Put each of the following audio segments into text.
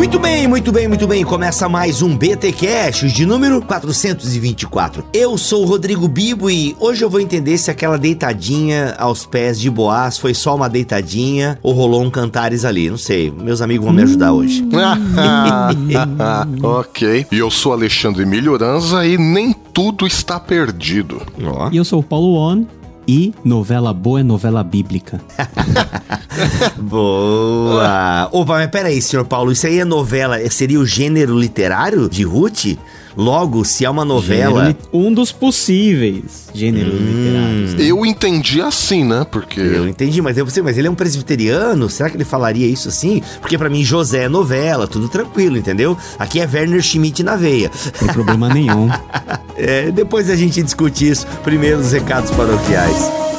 Muito bem, muito bem, muito bem. Começa mais um BT Cash de número 424. Eu sou o Rodrigo Bibo e hoje eu vou entender se aquela deitadinha aos pés de Boaz foi só uma deitadinha ou rolou um cantares ali. Não sei. Meus amigos vão me ajudar hoje. ok. E eu sou Alexandre Melhoranza e nem tudo está perdido. E eu sou o Paulo On e novela boa é novela bíblica. Boa! Opa, mas peraí, senhor Paulo, isso aí é novela, seria o gênero literário de Ruth? Logo, se é uma novela. Gênero, um dos possíveis gêneros hum. literários. Eu entendi assim, né? Porque. Eu entendi, mas eu sei, mas ele é um presbiteriano? Será que ele falaria isso assim? Porque para mim, José é novela, tudo tranquilo, entendeu? Aqui é Werner Schmidt na veia. Sem problema nenhum. é, depois a gente discute isso. Primeiro os recados paroquiais.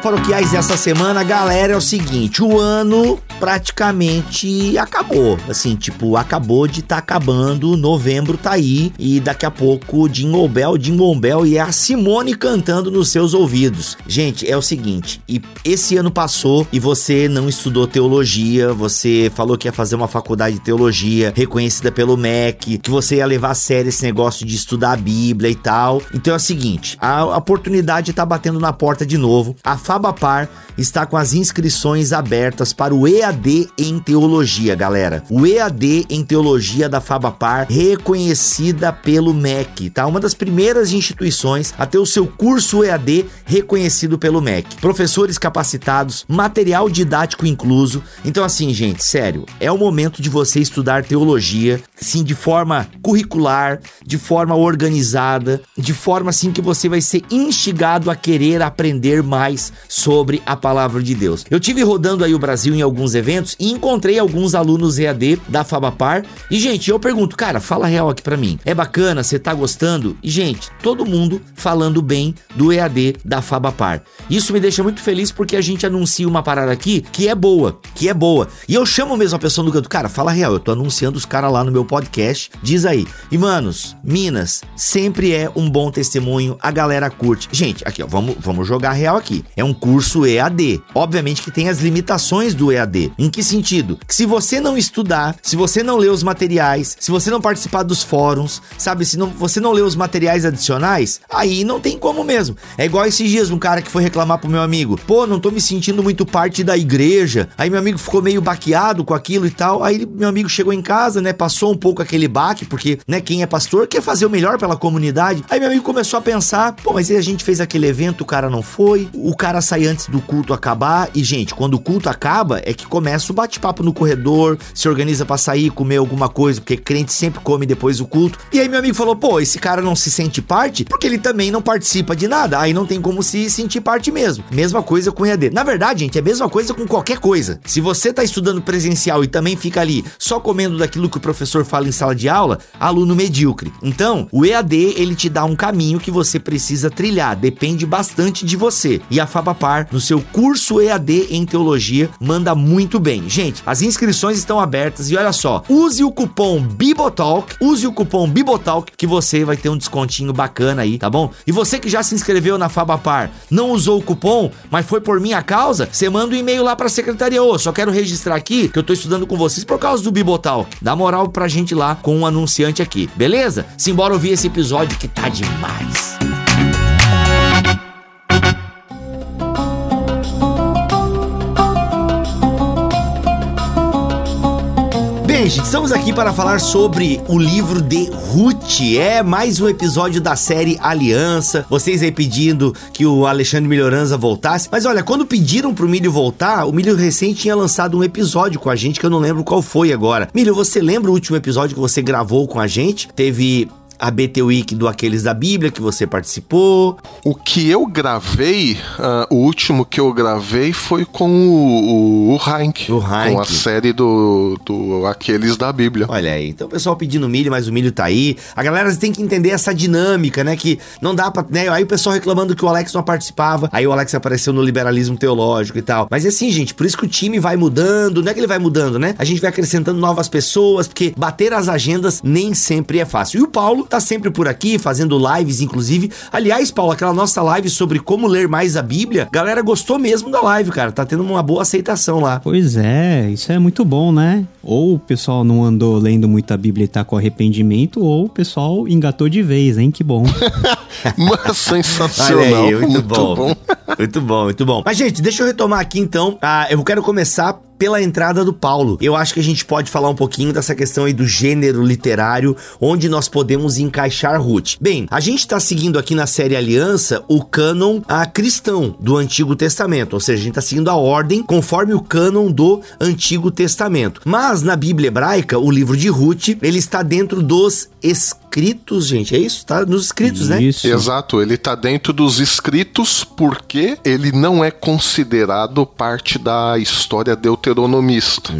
Paroquiais dessa semana, galera, é o seguinte: o ano praticamente acabou. Assim, tipo, acabou de tá acabando, novembro tá aí e daqui a pouco Jingle Bell, Jingle Bell e a Simone cantando nos seus ouvidos. Gente, é o seguinte, e esse ano passou e você não estudou teologia, você falou que ia fazer uma faculdade de teologia reconhecida pelo MEC, que você ia levar a sério esse negócio de estudar a Bíblia e tal. Então é o seguinte, a oportunidade tá batendo na porta de novo. A Fabapar está com as inscrições abertas para o EAD em Teologia, galera. O EAD em Teologia da Fabapar, reconhecida pelo MEC, tá? Uma das primeiras instituições a ter o seu curso EAD reconhecido pelo MEC. Professores capacitados, material didático incluso. Então, assim, gente, sério, é o momento de você estudar teologia, sim, de forma curricular, de forma organizada, de forma assim que você vai ser instigado a querer aprender mais sobre a palavra de Deus. Eu tive rodando aí o Brasil em alguns eventos e encontrei alguns alunos EAD da Fabapar. E, gente, eu pergunto, cara, fala real aqui para mim. É bacana? Você tá gostando? E, gente, todo mundo falando bem do EAD da Fabapar. Isso me deixa muito feliz porque a gente anuncia uma parada aqui que é boa, que é boa. E eu chamo mesmo a pessoa do canto, cara, fala real, eu tô anunciando os caras lá no meu podcast. Diz aí. E, manos, Minas, sempre é um bom testemunho, a galera curte. Gente, aqui, ó, vamos, vamos jogar real aqui. É um curso EAD. Obviamente que tem as limitações do EAD. Em que sentido? Que se você não estudar, se você não ler os materiais, se você não participar dos fóruns, sabe, se não, você não ler os materiais adicionais, aí não tem como mesmo. É igual esses dias um cara que foi reclamar pro meu amigo: "Pô, não tô me sentindo muito parte da igreja". Aí meu amigo ficou meio baqueado com aquilo e tal. Aí meu amigo chegou em casa, né, passou um pouco aquele baque, porque, né, quem é pastor quer fazer o melhor pela comunidade. Aí meu amigo começou a pensar: "Pô, mas a gente fez aquele evento, o cara não foi, o cara sai antes do culto acabar. E, gente, quando o culto acaba, é que começa o bate-papo no corredor, se organiza para sair, comer alguma coisa, porque crente sempre come depois do culto. E aí meu amigo falou: pô, esse cara não se sente parte porque ele também não participa de nada. Aí não tem como se sentir parte mesmo. Mesma coisa com EAD. Na verdade, gente, é a mesma coisa com qualquer coisa. Se você tá estudando presencial e também fica ali só comendo daquilo que o professor fala em sala de aula, aluno medíocre. Então, o EAD ele te dá um caminho que você precisa trilhar, depende bastante de você. E a Fabapar, no seu curso EAD em teologia, manda muito bem. Gente, as inscrições estão abertas e olha só, use o cupom Bibotalk, use o cupom Bibotalk que você vai ter um descontinho bacana aí, tá bom? E você que já se inscreveu na Fabapar, não usou o cupom, mas foi por minha causa, você manda um e-mail lá pra secretaria, ô, só quero registrar aqui que eu tô estudando com vocês por causa do Bibotalk. Dá moral pra gente lá com um anunciante aqui, beleza? Simbora ouvir esse episódio que tá demais. Gente, estamos aqui para falar sobre o livro de Ruth. É mais um episódio da série Aliança. Vocês aí pedindo que o Alexandre Melhoranza voltasse. Mas olha, quando pediram pro Milho voltar, o Milho recente tinha lançado um episódio com a gente que eu não lembro qual foi agora. Milho, você lembra o último episódio que você gravou com a gente? Teve a BT Week do Aqueles da Bíblia que você participou. O que eu gravei, uh, o último que eu gravei foi com o, o, o Heinck, O Heinck. Com a série do, do Aqueles da Bíblia. Olha aí, então o pessoal pedindo milho, mas o milho tá aí. A galera tem que entender essa dinâmica, né? Que não dá pra. Né? Aí o pessoal reclamando que o Alex não participava. Aí o Alex apareceu no liberalismo teológico e tal. Mas é assim, gente, por isso que o time vai mudando. Não é que ele vai mudando, né? A gente vai acrescentando novas pessoas, porque bater as agendas nem sempre é fácil. E o Paulo tá sempre por aqui, fazendo lives, inclusive. Aliás, Paulo, aquela nossa live sobre como ler mais a Bíblia, galera gostou mesmo da live, cara. Tá tendo uma boa aceitação lá. Pois é, isso é muito bom, né? Ou o pessoal não andou lendo muito a Bíblia e tá com arrependimento, ou o pessoal engatou de vez, hein? Que bom. Mas sensacional. Olha aí, muito, muito bom. bom. Muito bom, muito bom. Mas, gente, deixa eu retomar aqui então. Ah, eu quero começar pela entrada do Paulo. Eu acho que a gente pode falar um pouquinho dessa questão aí do gênero literário, onde nós podemos encaixar Ruth. Bem, a gente tá seguindo aqui na série Aliança o cânon a cristão do Antigo Testamento, ou seja, a gente tá seguindo a ordem conforme o cânon do Antigo Testamento. Mas na Bíblia hebraica, o livro de Ruth, ele está dentro dos escritos, gente. É isso? Tá nos escritos, né? Isso. Exato, ele tá dentro dos escritos porque ele não é considerado parte da história deuteronomista.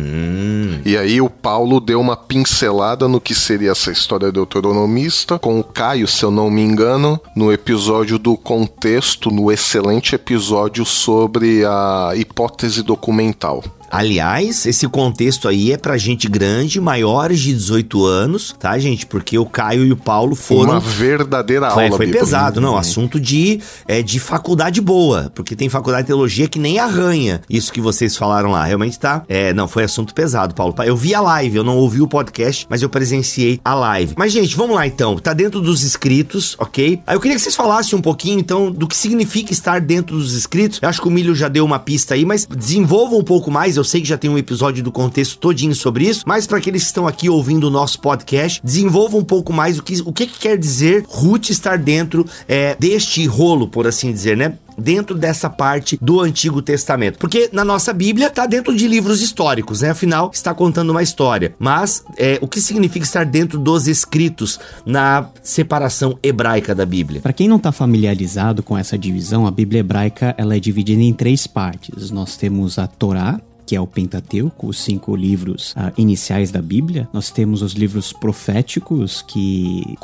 E aí o Paulo deu uma pincelada no que seria essa história deuteronomista com o Caio, se eu não me engano, no episódio do contexto, no excelente episódio sobre a hipótese documental. Aliás, esse contexto aí é pra gente grande, maiores de 18 anos, tá, gente? Porque o Caio e o Paulo foram. Uma verdadeira Foi, aula foi bíblica. pesado, não. Assunto de, é, de faculdade boa. Porque tem faculdade de teologia que nem arranha. Isso que vocês falaram lá. Realmente tá. É, não, foi assunto pesado, Paulo. Eu vi a live, eu não ouvi o podcast, mas eu presenciei a live. Mas, gente, vamos lá então. Tá dentro dos escritos, ok? Aí eu queria que vocês falassem um pouquinho, então, do que significa estar dentro dos escritos. Eu acho que o Milho já deu uma pista aí, mas desenvolva um pouco mais. Eu sei que já tem um episódio do contexto todinho sobre isso, mas para aqueles que estão aqui ouvindo o nosso podcast, desenvolva um pouco mais o que, o que, que quer dizer Ruth estar dentro é, deste rolo, por assim dizer, né? Dentro dessa parte do Antigo Testamento. Porque na nossa Bíblia tá dentro de livros históricos, né? Afinal, está contando uma história. Mas é, o que significa estar dentro dos escritos na separação hebraica da Bíblia? Para quem não está familiarizado com essa divisão, a Bíblia hebraica ela é dividida em três partes. Nós temos a Torá, que é o Pentateuco, os cinco livros ah, iniciais da Bíblia. Nós temos os livros proféticos, que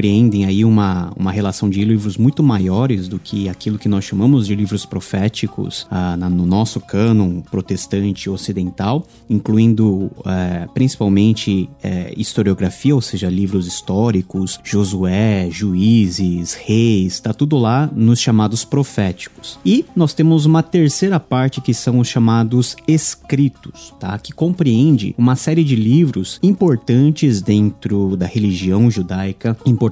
compreendem aí uma, uma relação de livros muito maiores do que aquilo que nós chamamos de livros proféticos ah, na- no nosso cânon protestante ocidental, incluindo eh, principalmente eh, historiografia, ou seja, livros históricos, Josué, Juízes, Reis, está tudo lá nos chamados proféticos. E nós temos uma terceira parte que são os chamados escritos, tá? Que compreende uma série de livros importantes dentro da religião judaica, importantes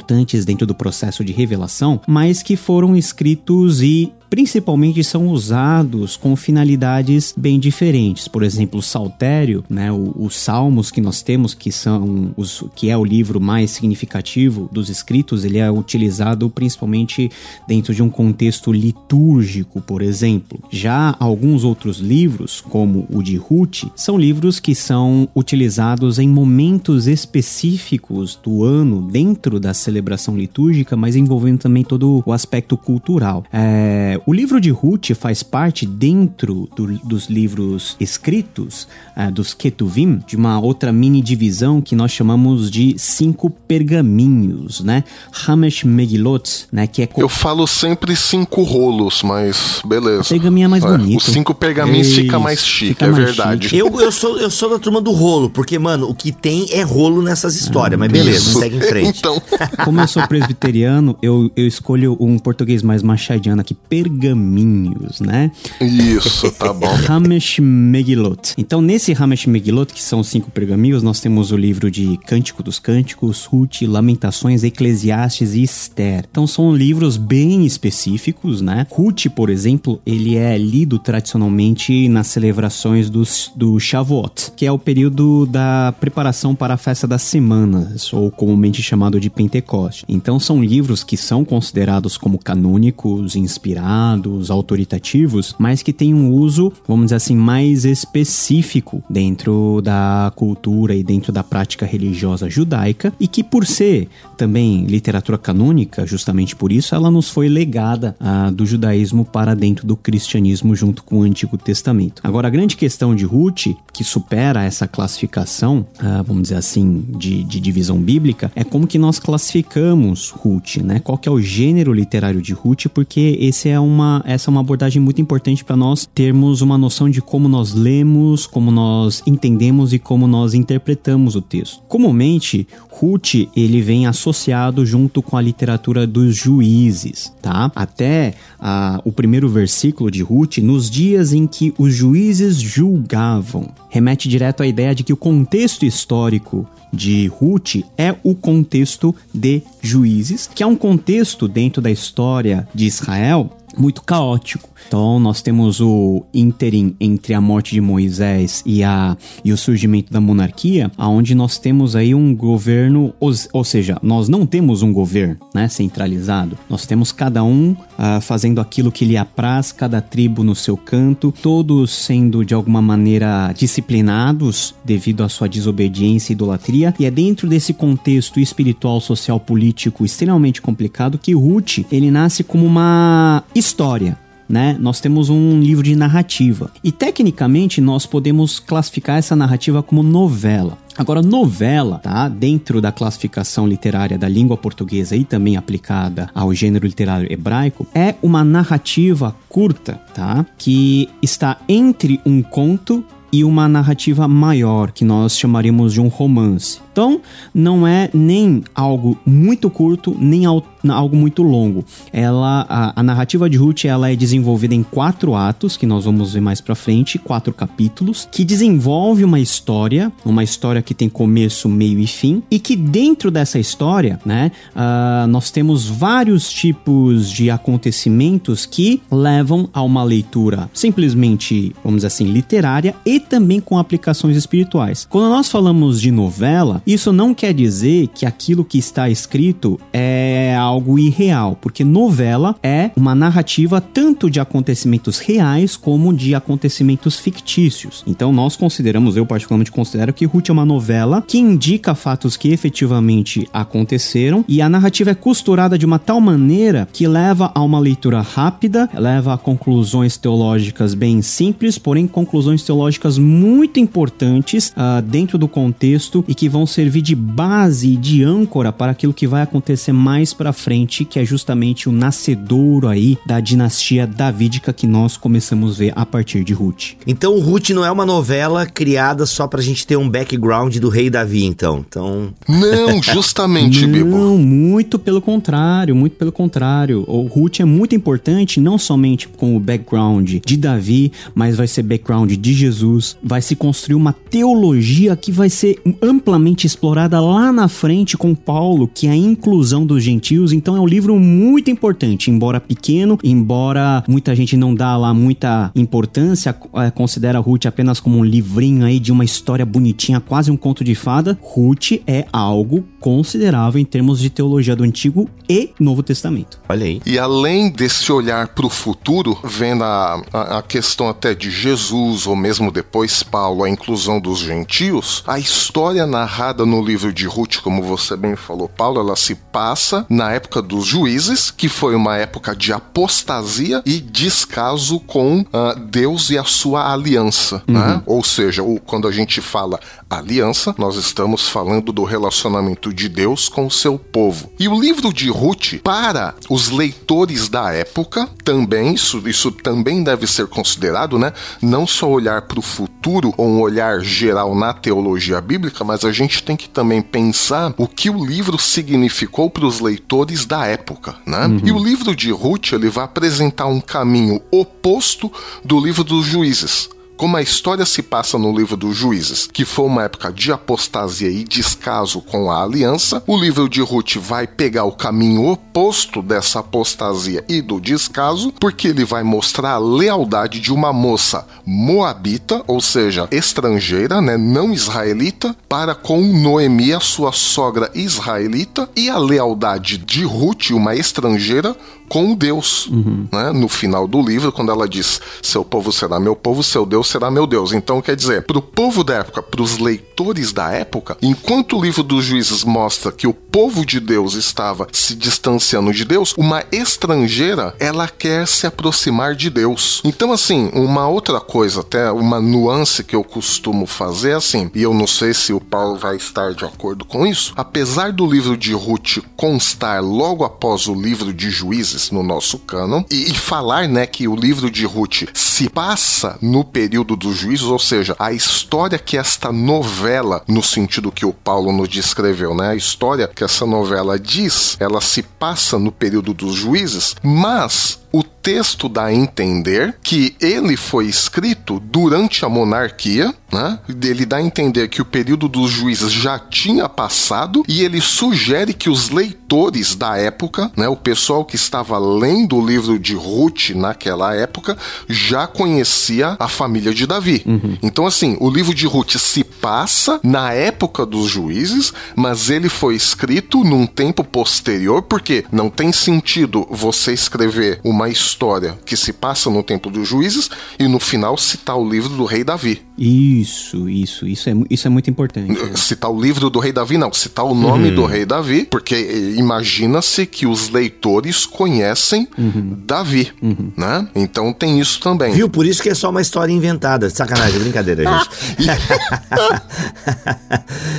dentro do processo de revelação, mas que foram escritos e principalmente são usados com finalidades bem diferentes. Por exemplo, o Saltério, né, os salmos que nós temos, que são os que é o livro mais significativo dos escritos, ele é utilizado principalmente dentro de um contexto litúrgico, por exemplo. Já alguns outros livros, como o de Ruth, são livros que são utilizados em momentos específicos do ano dentro da celebração litúrgica, mas envolvendo também todo o aspecto cultural. É, o livro de Ruth faz parte dentro do- dos livros escritos, ah, dos Ketuvim, de uma outra mini divisão que nós chamamos de cinco pergaminhos, né? Hamesh Megillot, né? Que é co- Eu falo sempre cinco rolos, mas beleza. Pergaminho é mais bonito. Os cinco pergaminhos Isso, fica mais chique, fica é mais verdade. chique. Eu, eu, sou, eu sou da turma do rolo, porque, mano, o que tem é rolo nessas histórias. mas beleza, Isso. segue em frente. Então, Como eu sou presbiteriano, eu, eu escolho um português mais machadiano aqui, pergaminhos, né? isso, tá bom. Hamesh Megillot. Então, nesse Hamesh Megillot, que são cinco pergaminhos, nós temos o livro de Cântico dos Cânticos, Ruth, Lamentações, Eclesiastes e Esther. Então, são livros bem específicos, né? Ruth, por exemplo, ele é lido tradicionalmente nas celebrações dos, do Shavuot, que é o período da preparação para a festa das semanas, ou comumente chamado de Pentecoste. Então, são livros que são considerados como canônicos, inspirados, estruturados, autoritativos, mas que tem um uso, vamos dizer assim, mais específico dentro da cultura e dentro da prática religiosa judaica e que por ser também literatura canônica, justamente por isso, ela nos foi legada ah, do judaísmo para dentro do cristianismo junto com o Antigo Testamento. Agora, a grande questão de Ruth, que supera essa classificação, ah, vamos dizer assim, de, de divisão bíblica, é como que nós classificamos Ruth, né? Qual que é o gênero literário de Ruth, porque esse é uma, essa é uma abordagem muito importante para nós termos uma noção de como nós lemos, como nós entendemos e como nós interpretamos o texto. Comumente, Ruth ele vem associado junto com a literatura dos juízes, tá? Até ah, o primeiro versículo de Ruth, nos dias em que os juízes julgavam, remete direto à ideia de que o contexto histórico de Ruth é o contexto de juízes, que é um contexto dentro da história de Israel muito caótico. Então nós temos o interim entre a morte de Moisés e, a, e o surgimento da monarquia, aonde nós temos aí um governo, ou, ou seja, nós não temos um governo né, centralizado, nós temos cada um uh, fazendo aquilo que lhe apraz, cada tribo no seu canto, todos sendo de alguma maneira disciplinados devido à sua desobediência e idolatria, e é dentro desse contexto espiritual, social, político extremamente complicado que Ruth ele nasce como uma história né? Nós temos um livro de narrativa. E tecnicamente nós podemos classificar essa narrativa como novela. Agora, novela, tá? Dentro da classificação literária da língua portuguesa e também aplicada ao gênero literário hebraico, é uma narrativa curta, tá? Que está entre um conto e uma narrativa maior, que nós chamaríamos de um romance. Então, não é nem algo muito curto, nem algo muito longo. Ela, a, a, narrativa de Ruth, ela é desenvolvida em quatro atos, que nós vamos ver mais para frente, quatro capítulos, que desenvolve uma história, uma história que tem começo, meio e fim, e que dentro dessa história, né, uh, nós temos vários tipos de acontecimentos que levam a uma leitura simplesmente, vamos dizer assim, literária e também com aplicações espirituais. Quando nós falamos de novela, isso não quer dizer que aquilo que está escrito é algo irreal, porque novela é uma narrativa tanto de acontecimentos reais como de acontecimentos fictícios. Então nós consideramos, eu particularmente considero que Ruth é uma novela que indica fatos que efetivamente aconteceram e a narrativa é costurada de uma tal maneira que leva a uma leitura rápida, leva a conclusões teológicas bem simples, porém conclusões teológicas muito importantes uh, dentro do contexto e que vão servir de base e de âncora para aquilo que vai acontecer mais para frente, que é justamente o nascedouro aí da dinastia davídica que nós começamos a ver a partir de Ruth. Então, Ruth não é uma novela criada só pra gente ter um background do rei Davi, então. Então, não, justamente, Bibo. Não, muito pelo contrário, muito pelo contrário. O Ruth é muito importante não somente com o background de Davi, mas vai ser background de Jesus, vai se construir uma teologia que vai ser amplamente explorada lá na frente com Paulo, que é a inclusão dos gentios. Então é um livro muito importante, embora pequeno, embora muita gente não dá lá muita importância, é, considera Ruth apenas como um livrinho aí de uma história bonitinha, quase um conto de fada. Ruth é algo considerável em termos de teologia do Antigo e Novo Testamento. Olha aí. E além desse olhar para o futuro, vendo a, a, a, questão até de Jesus, ou mesmo depois Paulo, a inclusão dos gentios, a história narrada no livro de Ruth, como você bem falou, Paulo, ela se passa na época dos juízes, que foi uma época de apostasia e descaso com uh, Deus e a sua aliança. Né? Uhum. Né? Ou seja, o, quando a gente fala aliança, nós estamos falando do relacionamento de Deus com o seu povo. E o livro de Ruth, para os leitores da época, também, isso, isso também deve ser considerado, né? Não só olhar para o futuro ou um olhar geral na teologia bíblica, mas a gente tem que também pensar o que o livro significou para os leitores da época, né? Uhum. E o livro de Ruth, ele vai apresentar um caminho oposto do livro dos juízes. Como a história se passa no livro dos Juízes, que foi uma época de apostasia e descaso com a aliança, o livro de Ruth vai pegar o caminho oposto dessa apostasia e do descaso, porque ele vai mostrar a lealdade de uma moça moabita, ou seja, estrangeira, né, não israelita, para com Noemi, a sua sogra israelita, e a lealdade de Ruth, uma estrangeira, com Deus. Uhum. Né? No final do livro, quando ela diz: Seu povo será meu povo, seu Deus será meu Deus. Então, quer dizer, para o povo da época, para os leitores da época, enquanto o livro dos juízes mostra que o povo de Deus estava se distanciando de Deus, uma estrangeira ela quer se aproximar de Deus. Então, assim, uma outra coisa, até uma nuance que eu costumo fazer é assim, e eu não sei se o Paulo vai estar de acordo com isso, apesar do livro de Ruth constar logo após o livro de Juízes no nosso cânon, e, e falar, né, que o livro de Ruth se passa no período dos juízos, ou seja, a história que esta novela, no sentido que o Paulo nos descreveu, né, a história que essa novela diz, ela se passa no período dos juízes, mas o texto dá a entender que ele foi escrito durante a monarquia, né? Ele dá a entender que o período dos juízes já tinha passado e ele sugere que os leitores da época, né, o pessoal que estava lendo o livro de Ruth naquela época, já conhecia a família de Davi. Uhum. Então, assim, o livro de Ruth se passa na época dos juízes, mas ele foi escrito num tempo posterior, porque não tem sentido você escrever uma uma história que se passa no tempo dos juízes e no final citar o livro do rei Davi. Isso, isso, isso é, isso é muito importante. Né? Citar o livro do rei Davi, não, citar o nome uhum. do rei Davi, porque eh, imagina-se que os leitores conhecem uhum. Davi, uhum. né? Então tem isso também. Viu? Por isso que é só uma história inventada. Sacanagem, brincadeira, gente.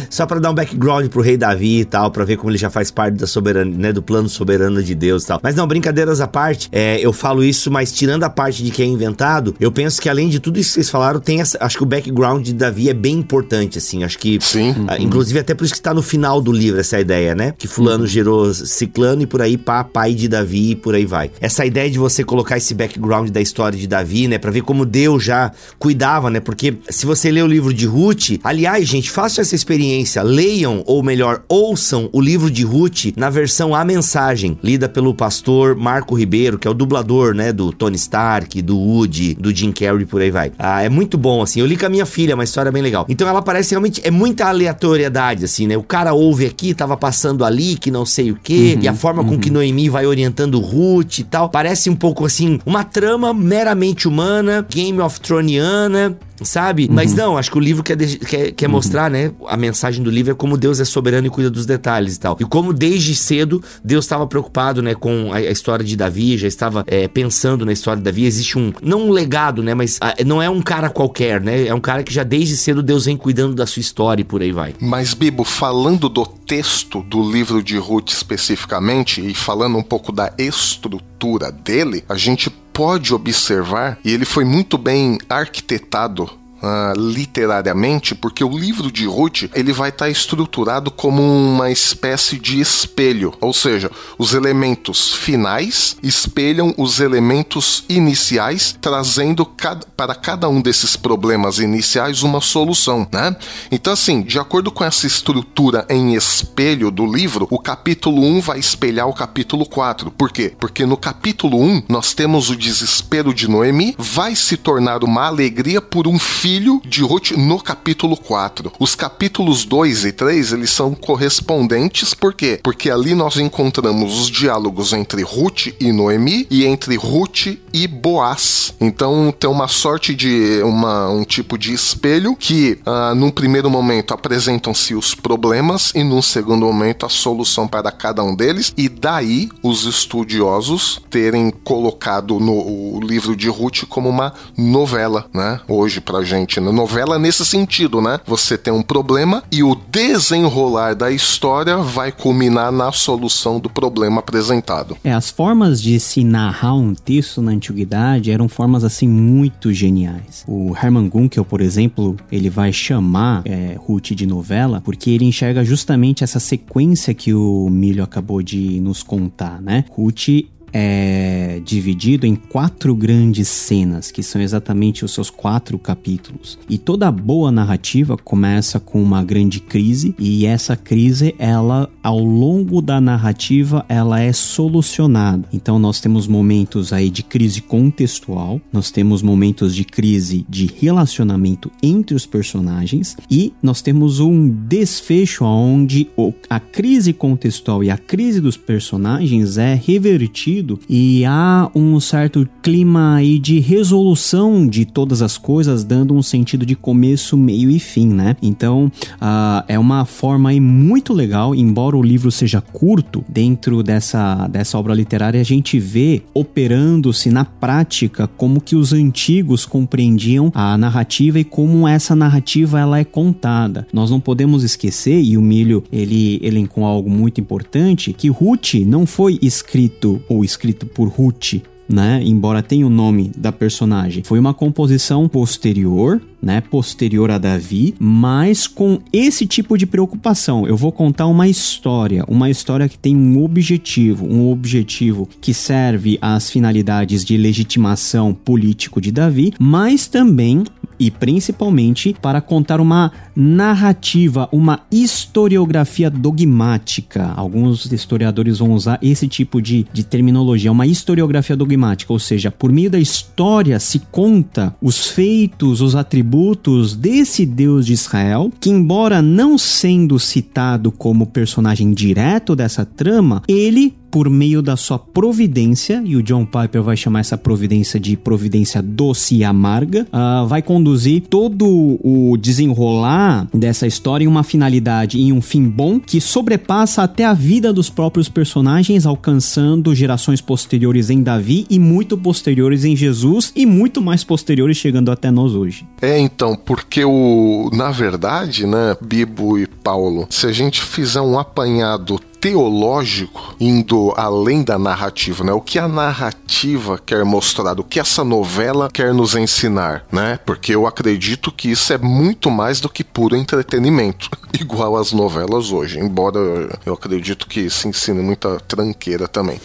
só para dar um background pro rei Davi e tal, para ver como ele já faz parte da soberania, né, do plano soberano de Deus e tal. Mas não, brincadeiras à parte, é, eu falo isso, mas tirando a parte de que é inventado, eu penso que além de tudo isso que vocês falaram, tem essa, acho que o background de Davi é bem importante, assim. Acho que. Sim. Uhum. Inclusive, até por isso que está no final do livro essa ideia, né? Que Fulano uhum. gerou Ciclano e por aí, pá, pai de Davi e por aí vai. Essa ideia de você colocar esse background da história de Davi, né? Pra ver como Deus já cuidava, né? Porque se você lê o livro de Ruth, aliás, gente, façam essa experiência. Leiam, ou melhor, ouçam o livro de Ruth na versão A Mensagem, lida pelo pastor Marco Ribeiro, que é o dublador, né? Do Tony Stark, do Woody, do Jim Carrey, por aí vai. Ah, é muito bom, assim. Eu li com a minha filha, uma história bem legal. Então ela parece realmente. É muita aleatoriedade, assim, né? O cara ouve aqui, tava passando ali, que não sei o quê, uhum, e a forma uhum. com que Noemi vai orientando Ruth e tal. Parece um pouco assim, uma trama meramente humana, Game of Throniana, sabe? Uhum. Mas não, acho que o livro quer, quer, quer uhum. mostrar, né? A mensagem do livro é como Deus é soberano e cuida dos detalhes e tal. E como desde cedo Deus estava preocupado, né, com a, a, história de Davi, já estava é, pensando na história de Davi. Existe um, não um legado, né? Mas a, não é um cara qualquer, né? É um cara que já desde cedo Deus vem cuidando da sua história e por aí vai. Mas, Bibo, falando do texto do livro de Ruth especificamente e falando um pouco da estrutura dele, a gente pode observar, e ele foi muito bem arquitetado Uh, literariamente, porque o livro de Ruth ele vai estar tá estruturado como uma espécie de espelho, ou seja, os elementos finais espelham os elementos iniciais, trazendo cada, para cada um desses problemas iniciais uma solução, né? Então, assim, de acordo com essa estrutura em espelho do livro, o capítulo 1 vai espelhar o capítulo 4. Por quê? Porque no capítulo 1 nós temos o desespero de Noemi, vai se tornar uma alegria por um filho filho de Ruth no capítulo 4. Os capítulos 2 e 3, eles são correspondentes, por quê? Porque ali nós encontramos os diálogos entre Ruth e Noemi e entre Ruth e Boaz. Então tem uma sorte de uma, um tipo de espelho que uh, num primeiro momento apresentam-se os problemas e num segundo momento a solução para cada um deles e daí os estudiosos terem colocado no livro de Ruth como uma novela, né? Hoje pra gente na novela nesse sentido, né? Você tem um problema e o desenrolar da história vai culminar na solução do problema apresentado. É, as formas de se narrar um texto na antiguidade eram formas assim muito geniais. O Hermann Gunkel, por exemplo, ele vai chamar é, Ruth de novela porque ele enxerga justamente essa sequência que o Milho acabou de nos contar, né? Ruth é dividido em quatro grandes cenas, que são exatamente os seus quatro capítulos. E toda boa narrativa começa com uma grande crise, e essa crise, ela, ao longo da narrativa, ela é solucionada. Então nós temos momentos aí de crise contextual, nós temos momentos de crise de relacionamento entre os personagens, e nós temos um desfecho onde a crise contextual e a crise dos personagens é revertida sentido e há um certo clima aí de resolução de todas as coisas, dando um sentido de começo, meio e fim, né? Então, uh, é uma forma aí muito legal, embora o livro seja curto, dentro dessa, dessa obra literária a gente vê operando-se na prática como que os antigos compreendiam a narrativa e como essa narrativa ela é contada. Nós não podemos esquecer, e o Milho ele elencou algo muito importante, que Ruth não foi escrito ou escrito por Ruth né? Embora tenha o nome da personagem. Foi uma composição posterior, né? Posterior a Davi, mas com esse tipo de preocupação. Eu vou contar uma história, uma história que tem um objetivo, um objetivo que serve às finalidades de legitimação político de Davi, mas também e principalmente para contar uma narrativa, uma historiografia dogmática. Alguns historiadores vão usar esse tipo de, de terminologia, uma historiografia dogmática, ou seja, por meio da história se conta os feitos, os atributos desse Deus de Israel, que, embora não sendo citado como personagem direto dessa trama, ele por meio da sua providência, e o John Piper vai chamar essa providência de providência doce e amarga, uh, vai conduzir todo o desenrolar dessa história em uma finalidade, em um fim bom, que sobrepassa até a vida dos próprios personagens, alcançando gerações posteriores em Davi e muito posteriores em Jesus e muito mais posteriores chegando até nós hoje. É, então, porque o, na verdade, né, Bibo e Paulo, se a gente fizer um apanhado teológico indo além da narrativa, né? O que a narrativa quer mostrar, o que essa novela quer nos ensinar, né? Porque eu acredito que isso é muito mais do que puro entretenimento, igual as novelas hoje, embora eu acredito que se ensine muita tranqueira também.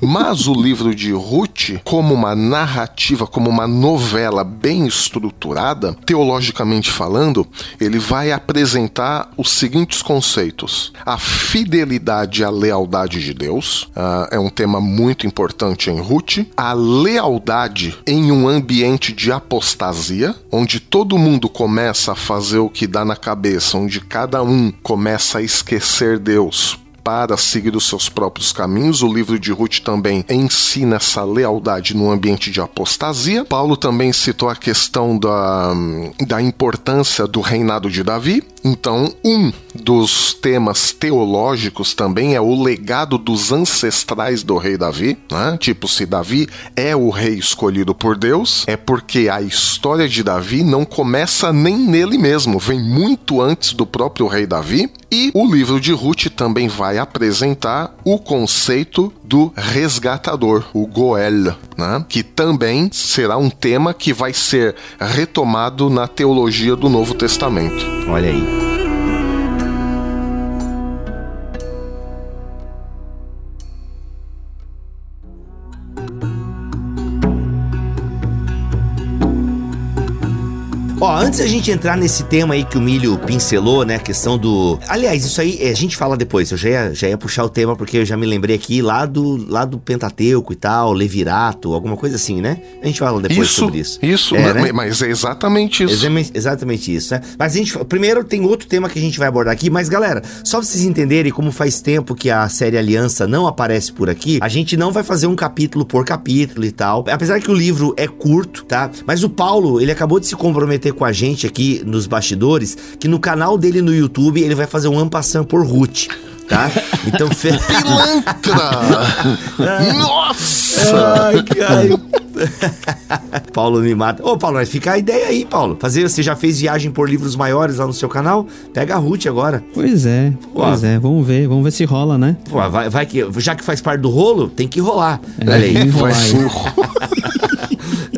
Mas o livro de Ruth, como uma narrativa, como uma novela bem estruturada, teologicamente falando, ele vai apresentar os seguintes conceitos: a fidelidade lealdade à lealdade de Deus. Uh, é um tema muito importante em Ruth. A lealdade em um ambiente de apostasia, onde todo mundo começa a fazer o que dá na cabeça, onde cada um começa a esquecer Deus para seguir os seus próprios caminhos. O livro de Ruth também ensina essa lealdade no ambiente de apostasia. Paulo também citou a questão da, da importância do reinado de Davi. Então, um dos temas teológicos também é o legado dos ancestrais do rei Davi. Né? Tipo, se Davi é o rei escolhido por Deus, é porque a história de Davi não começa nem nele mesmo, vem muito antes do próprio rei Davi. E o livro de Ruth também vai apresentar o conceito do resgatador, o Goel, né? que também será um tema que vai ser retomado na teologia do Novo Testamento. Olha aí. Ó, antes a gente entrar nesse tema aí que o Milho pincelou, né? A questão do. Aliás, isso aí é, a gente fala depois. Eu já ia, já ia puxar o tema porque eu já me lembrei aqui lá do, lá do Pentateuco e tal, Levirato, alguma coisa assim, né? A gente fala depois isso, sobre isso. Isso, é, mas, né? mas é exatamente isso. Exatamente, exatamente isso, né? Mas a gente. Primeiro tem outro tema que a gente vai abordar aqui, mas galera, só pra vocês entenderem como faz tempo que a série Aliança não aparece por aqui, a gente não vai fazer um capítulo por capítulo e tal. Apesar que o livro é curto, tá? Mas o Paulo, ele acabou de se comprometer com a gente aqui nos bastidores que no canal dele no YouTube ele vai fazer um ampassão por Ruth. Tá? Então, fe... Pilantra! Nossa! Ai, cara. Paulo me mata. Ô, Paulo, vai ficar a ideia aí, Paulo. Fazer, você já fez viagem por livros maiores lá no seu canal? Pega a Ruth agora. Pois é, pois é. Vamos ver, vamos ver se rola, né? Pô, vai, vai que, já que faz parte do rolo, tem que rolar. É, Olha aí. Vai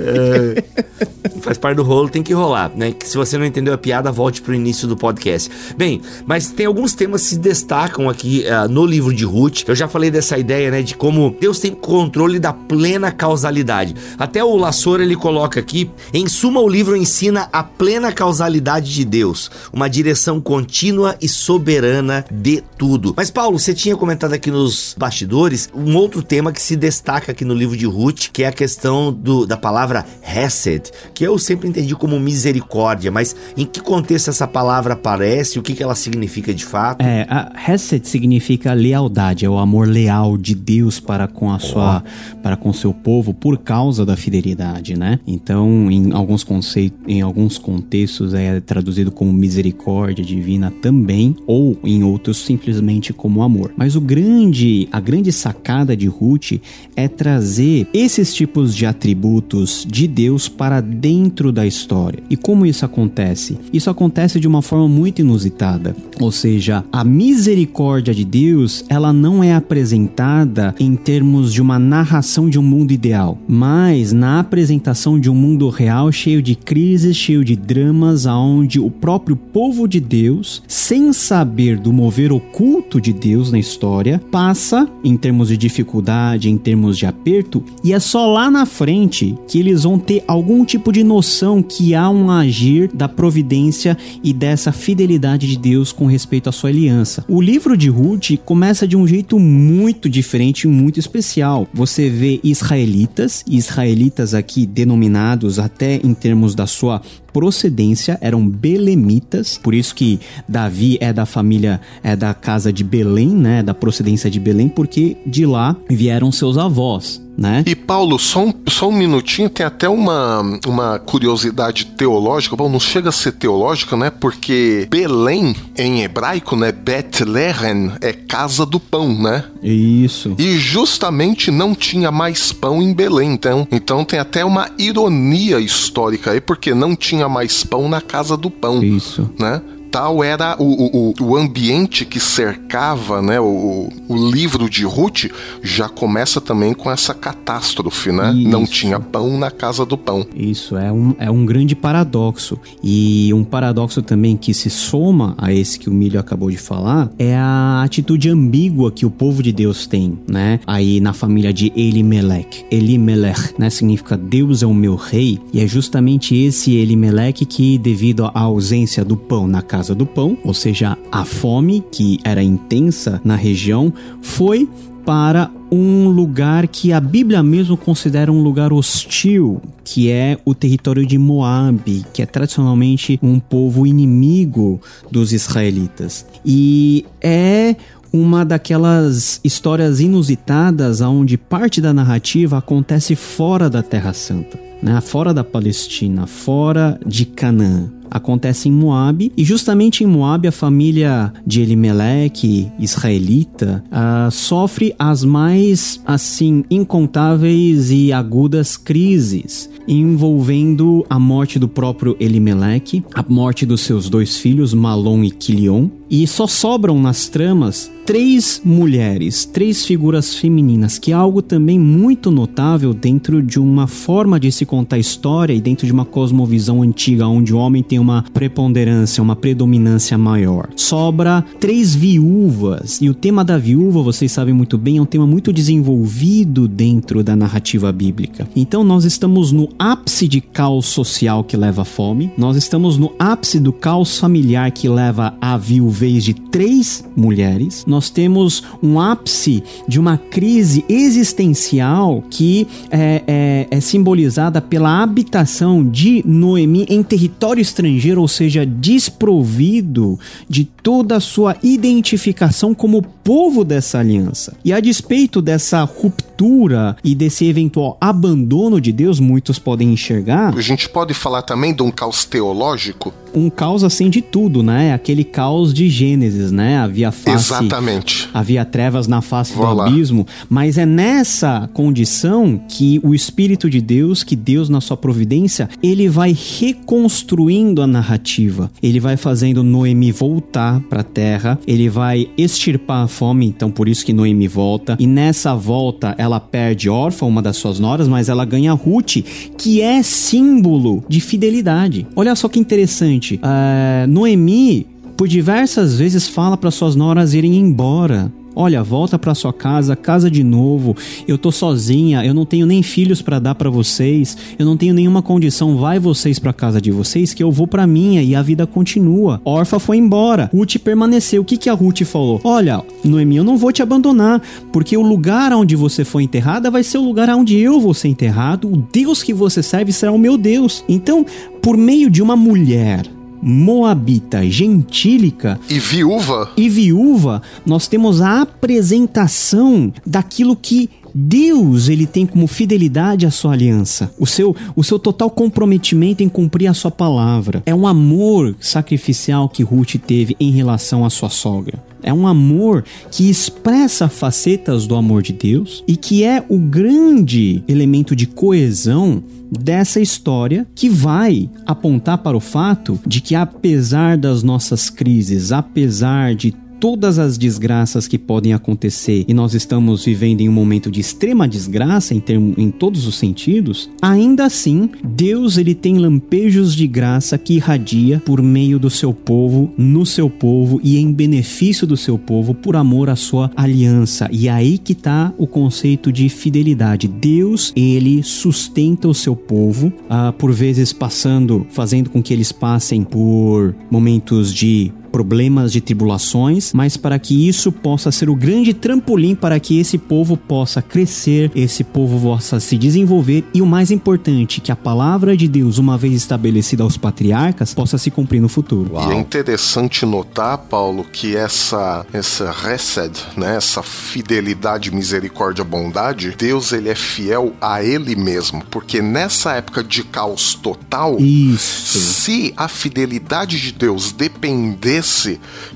faz parte do rolo, tem que rolar, né? Que se você não entendeu a piada, volte pro início do podcast. Bem, mas tem alguns temas que se destacam aqui uh, no livro de Ruth. Eu já falei dessa ideia, né, de como Deus tem controle da plena causalidade. Até o Lassor ele coloca aqui, em suma o livro ensina a plena causalidade de Deus, uma direção contínua e soberana de tudo. Mas Paulo, você tinha comentado aqui nos bastidores um outro tema que se destaca aqui no livro de Ruth, que é a questão do, da palavra Hesed, que eu sempre sempre entendi como misericórdia, mas em que contexto essa palavra aparece? O que, que ela significa de fato? É, a Hesed significa lealdade, é o amor leal de Deus para com a sua, oh. para com seu povo por causa da fidelidade, né? Então, em alguns conceitos, em alguns contextos é traduzido como misericórdia divina também, ou em outros simplesmente como amor. Mas o grande, a grande sacada de Ruth é trazer esses tipos de atributos de Deus para dentro da história. E como isso acontece? Isso acontece de uma forma muito inusitada. Ou seja, a misericórdia de Deus, ela não é apresentada em termos de uma narração de um mundo ideal, mas na apresentação de um mundo real cheio de crises, cheio de dramas, aonde o próprio povo de Deus, sem saber do mover oculto de Deus na história, passa em termos de dificuldade, em termos de aperto, e é só lá na frente que eles vão ter algum tipo de noção que há um agir da providência e dessa fidelidade de Deus com respeito à sua aliança. O livro de Ruth começa de um jeito muito diferente e muito especial. Você vê israelitas, israelitas aqui denominados até em termos da sua procedência eram belemitas, por isso que Davi é da família, é da casa de Belém, né, da procedência de Belém, porque de lá vieram seus avós. Né? E Paulo, só um, só um minutinho, tem até uma, uma curiosidade teológica, bom, não chega a ser teológica, né? Porque Belém, em hebraico, né? Bethlehem é casa do pão, né? Isso. E justamente não tinha mais pão em Belém, então, então tem até uma ironia histórica aí, porque não tinha mais pão na casa do pão. Isso. Né? Tal era o, o, o ambiente que cercava né, o, o livro de Ruth, já começa também com essa catástrofe, né? Isso. Não tinha pão na casa do pão. Isso, é um, é um grande paradoxo. E um paradoxo também que se soma a esse que o Milho acabou de falar é a atitude ambígua que o povo de Deus tem, né? Aí na família de Elimelech. Elimelech, né? Significa Deus é o meu rei. E é justamente esse Elimelech que, devido à ausência do pão na casa Casa do Pão, ou seja, a fome que era intensa na região, foi para um lugar que a Bíblia mesmo considera um lugar hostil, que é o território de Moabe, que é tradicionalmente um povo inimigo dos israelitas. E é uma daquelas histórias inusitadas onde parte da narrativa acontece fora da Terra Santa, né? fora da Palestina, fora de Canaã acontece em Moab e justamente em Moab a família de Elimelech, israelita, uh, sofre as mais assim incontáveis e agudas crises envolvendo a morte do próprio Elimelech, a morte dos seus dois filhos Malom e Quilion, e só sobram nas tramas três mulheres, três figuras femininas, que é algo também muito notável dentro de uma forma de se contar história e dentro de uma cosmovisão antiga, onde o homem tem uma preponderância, uma predominância maior. Sobra três viúvas, e o tema da viúva, vocês sabem muito bem, é um tema muito desenvolvido dentro da narrativa bíblica. Então nós estamos no ápice de caos social que leva à fome, nós estamos no ápice do caos familiar que leva à viuvez de três mulheres, nós temos um ápice de uma crise existencial que é, é, é simbolizada pela habitação de Noemi em território estrangeiro, ou seja, desprovido de toda a sua identificação como povo dessa aliança. E a despeito dessa ruptura e desse eventual abandono de Deus, muitos podem enxergar. A gente pode falar também de um caos teológico? Um caos assim de tudo, né? Aquele caos de Gênesis, né? Havia face. Exatamente. Havia trevas na face Vou do lá. abismo. Mas é nessa condição que o Espírito de Deus, que Deus na sua providência, ele vai reconstruindo a narrativa. Ele vai fazendo Noemi voltar para a terra. Ele vai extirpar a fome, então por isso que Noemi volta. E nessa volta ela perde órfã, uma das suas noras, mas ela ganha Ruth, que é símbolo de fidelidade. Olha só que interessante. Uh, Noemi por diversas vezes fala para suas noras irem embora Olha, volta para sua casa, casa de novo. Eu tô sozinha, eu não tenho nem filhos para dar para vocês, eu não tenho nenhuma condição. Vai vocês para casa de vocês que eu vou para minha e a vida continua. Orfa foi embora, Ruth permaneceu. O que que a Ruth falou? Olha, Noemi, eu não vou te abandonar, porque o lugar onde você foi enterrada vai ser o lugar onde eu vou ser enterrado. O Deus que você serve será o meu Deus. Então, por meio de uma mulher moabita gentílica e viúva? e viúva, nós temos a apresentação daquilo que Deus ele tem como fidelidade a sua aliança, o seu, o seu total comprometimento em cumprir a sua palavra. É um amor sacrificial que Ruth teve em relação à sua sogra. É um amor que expressa facetas do amor de Deus e que é o grande elemento de coesão dessa história que vai apontar para o fato de que apesar das nossas crises, apesar de todas as desgraças que podem acontecer e nós estamos vivendo em um momento de extrema desgraça em, termo, em todos os sentidos, ainda assim, Deus ele tem lampejos de graça que irradia por meio do seu povo, no seu povo e em benefício do seu povo por amor à sua aliança. E aí que está o conceito de fidelidade. Deus, ele sustenta o seu povo, uh, por vezes passando, fazendo com que eles passem por momentos de problemas, de tribulações, mas para que isso possa ser o grande trampolim para que esse povo possa crescer, esse povo possa se desenvolver e o mais importante, que a palavra de Deus, uma vez estabelecida aos patriarcas, possa se cumprir no futuro. Uau. E é interessante notar, Paulo, que essa essa resed, né, essa fidelidade, misericórdia, bondade, Deus ele é fiel a ele mesmo, porque nessa época de caos total, Isso. se a fidelidade de Deus dependesse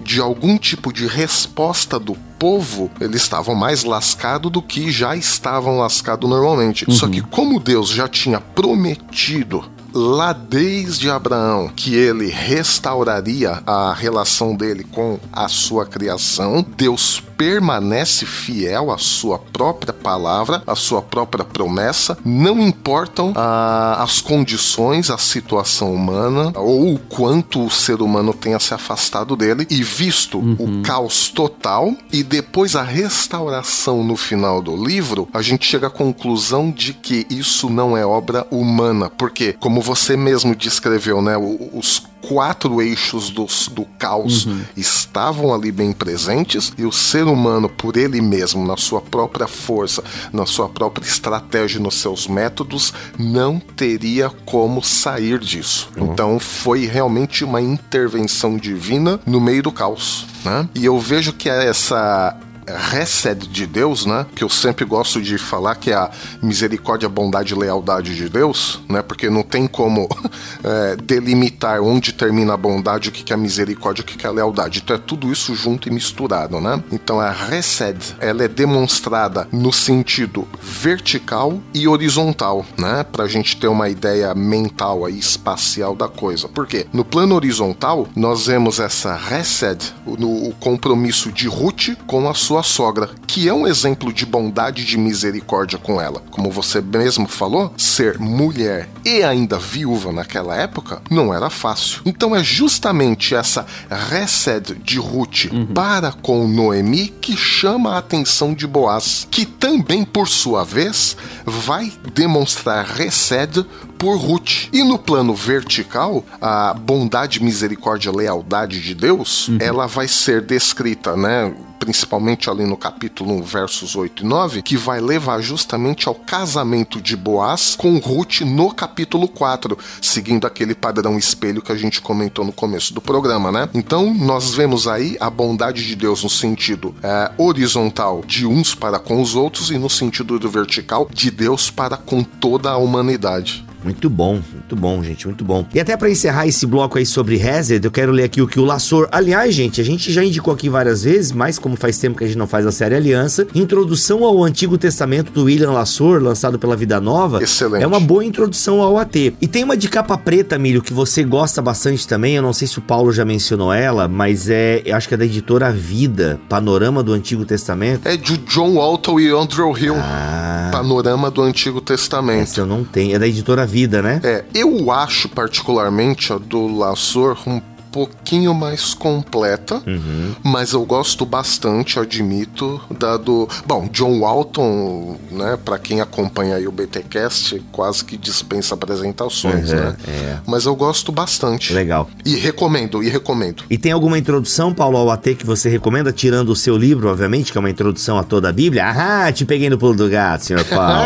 de algum tipo de resposta do povo, eles estavam mais lascados do que já estavam lascados normalmente. Uhum. Só que como Deus já tinha prometido lá desde Abraão que ele restauraria a relação dele com a sua criação, Deus permanece fiel à sua própria palavra, à sua própria promessa, não importam ah, as condições, a situação humana ou o quanto o ser humano tenha se afastado dele e visto uhum. o caos total e depois a restauração no final do livro, a gente chega à conclusão de que isso não é obra humana, porque como você mesmo descreveu, né, os quatro eixos do, do caos uhum. estavam ali bem presentes e o ser humano, por ele mesmo, na sua própria força, na sua própria estratégia, nos seus métodos, não teria como sair disso. Uhum. Então foi realmente uma intervenção divina no meio do caos. Né? E eu vejo que essa Resed de Deus, né? Que eu sempre gosto de falar que é a misericórdia, bondade e lealdade de Deus, né? Porque não tem como é, delimitar onde termina a bondade, o que é a misericórdia, o que é a lealdade. Então é tudo isso junto e misturado, né? Então a Resed, ela é demonstrada no sentido vertical e horizontal, né? Pra gente ter uma ideia mental aí, espacial da coisa. Por quê? No plano horizontal, nós vemos essa Resed, no, o compromisso de Ruth com a sua sua sogra, que é um exemplo de bondade e de misericórdia com ela. Como você mesmo falou, ser mulher e ainda viúva naquela época não era fácil. Então é justamente essa reced de Ruth uhum. para com Noemi que chama a atenção de Boaz, que também, por sua vez, vai demonstrar reced por Ruth. E no plano vertical, a bondade, misericórdia, lealdade de Deus, uhum. ela vai ser descrita, né? principalmente ali no capítulo 1, versos 8 e 9, que vai levar justamente ao casamento de Boaz com Ruth no capítulo 4, seguindo aquele padrão espelho que a gente comentou no começo do programa, né? Então, nós vemos aí a bondade de Deus no sentido é, horizontal de uns para com os outros e no sentido do vertical de Deus para com toda a humanidade. Muito bom, muito bom, gente, muito bom. E até para encerrar esse bloco aí sobre Hazard, eu quero ler aqui o que o Lassor. Aliás, gente, a gente já indicou aqui várias vezes, mas como faz tempo que a gente não faz a série Aliança, Introdução ao Antigo Testamento do William Lassor, lançado pela Vida Nova. Excelente. É uma boa introdução ao AT. E tem uma de capa preta, Milho, que você gosta bastante também. Eu não sei se o Paulo já mencionou ela, mas é, eu acho que é da editora Vida, Panorama do Antigo Testamento. É de John Walton e Andrew Hill. Ah. Panorama do Antigo Testamento. Essa eu não tenho. É da editora vida, né? É, eu acho particularmente a do Lassor um pouquinho mais completa, Uhum. mas eu gosto bastante, admito, da do. Bom, John Walton, né, pra quem acompanha aí o BTcast, quase que dispensa apresentações, Uhum, né? é. Mas eu gosto bastante. Legal. E recomendo, e recomendo. E tem alguma introdução, Paulo, ao AT que você recomenda, tirando o seu livro, obviamente, que é uma introdução a toda a Bíblia? Ah, te peguei no pulo do gato, senhor Paulo.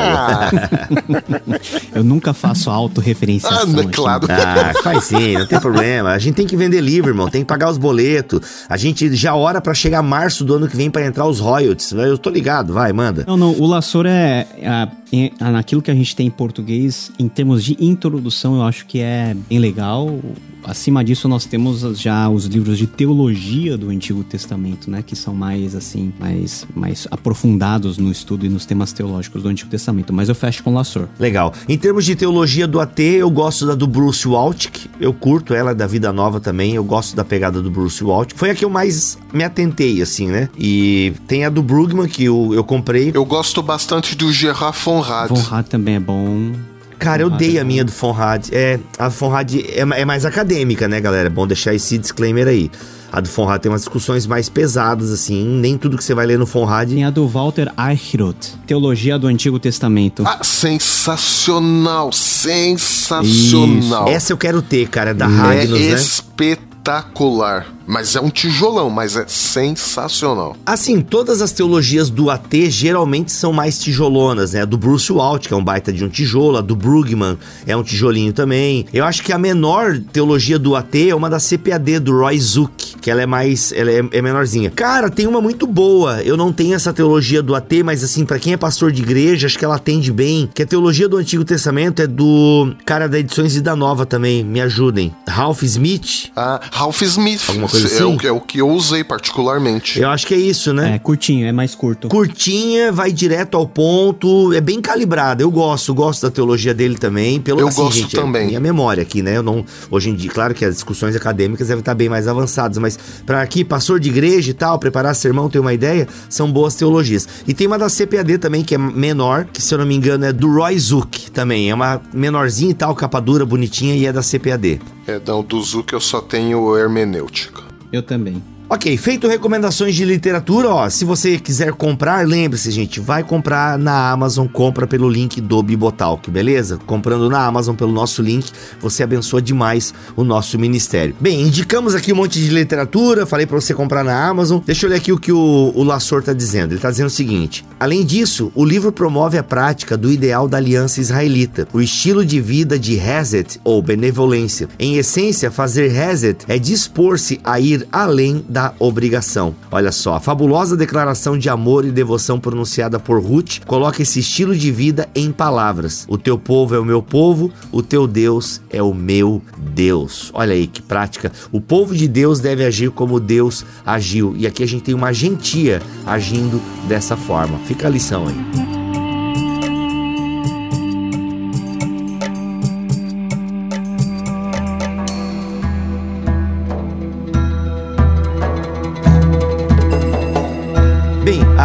Eu nunca faço autorreferenciação. ah, né, aqui. claro. Ah, faz sim, não tem problema. A gente tem que vender livro, irmão. Tem que pagar os boletos. A gente já ora pra chegar março do ano que vem pra entrar os royalties. Eu tô ligado, vai, manda. Não, não, o Lassor é, é, é- naquilo que a gente tem em português, em termos de introdução, eu acho que é bem legal. Acima disso, nós temos já os livros de teologia do Antigo Testamento, né? Que são mais, assim, mais, mais aprofundados no estudo e nos temas teológicos do Antigo Testamento. Mas eu fecho com o Lassor. Legal. Em termos de teologia do AT, eu gosto da do Bruce Waltke. Eu curto ela da Vida Nova também. Eu gosto da pegada do Bruce Waltke. Foi a que eu mais me atentei, assim, né? E tem a do Brugman, que eu, eu comprei. Eu gosto bastante do Gerard Fonrad. Von Rad também é bom. Cara, eu dei é a minha do Fonrad. É, a Fonrad é, é mais acadêmica, né, galera? É bom deixar esse disclaimer aí. A do Fonrad tem umas discussões mais pesadas, assim. Nem tudo que você vai ler no Fonrad. Tem a do Walter Eichroth, Teologia do Antigo Testamento. Ah, sensacional, sensacional. Essa eu quero ter, cara, da é Ragnos, né? espetacular. Mas é um tijolão, mas é sensacional. Assim, todas as teologias do AT geralmente são mais tijolonas, né? A do Bruce Walt, que é um baita de um tijolo, a do Brugman é um tijolinho também. Eu acho que a menor teologia do AT é uma da CPAD, do Roy Zuck, que ela é mais, ela é, é menorzinha. Cara, tem uma muito boa. Eu não tenho essa teologia do AT, mas assim, pra quem é pastor de igreja, acho que ela atende bem. Que a teologia do Antigo Testamento é do cara da Edições Vida Nova também, me ajudem. Ralph Smith. Ah, Ralph Smith. Alguma coisa é, assim? o, é o que eu usei particularmente. Eu acho que é isso, né? É curtinho, é mais curto. curtinha, vai direto ao ponto, é bem calibrada. Eu gosto, gosto da teologia dele também. Pelo Eu assim, gosto gente, é também. minha memória aqui, né? Eu não, hoje em dia, claro que as discussões acadêmicas devem estar bem mais avançadas, mas para aqui, pastor de igreja e tal, preparar sermão, ter uma ideia, são boas teologias. E tem uma da CPAD também, que é menor, que se eu não me engano é do Roy Zuck também. É uma menorzinha e tal, capa dura, bonitinha, e é da CPAD. É, não, do Zuc eu só tenho hermenêutica. Eu também. Ok, feito recomendações de literatura, ó, se você quiser comprar, lembre-se, gente, vai comprar na Amazon, compra pelo link do Bibotalk, beleza? Comprando na Amazon pelo nosso link, você abençoa demais o nosso ministério. Bem, indicamos aqui um monte de literatura, falei pra você comprar na Amazon. Deixa eu ler aqui o que o, o Lassor tá dizendo. Ele tá dizendo o seguinte: além disso, o livro promove a prática do ideal da aliança israelita, o estilo de vida de Hesed ou benevolência. Em essência, fazer Hesed é dispor-se a ir além da obrigação. Olha só, a fabulosa declaração de amor e devoção pronunciada por Ruth coloca esse estilo de vida em palavras. O teu povo é o meu povo, o teu Deus é o meu Deus. Olha aí que prática. O povo de Deus deve agir como Deus agiu. E aqui a gente tem uma gentia agindo dessa forma. Fica a lição aí.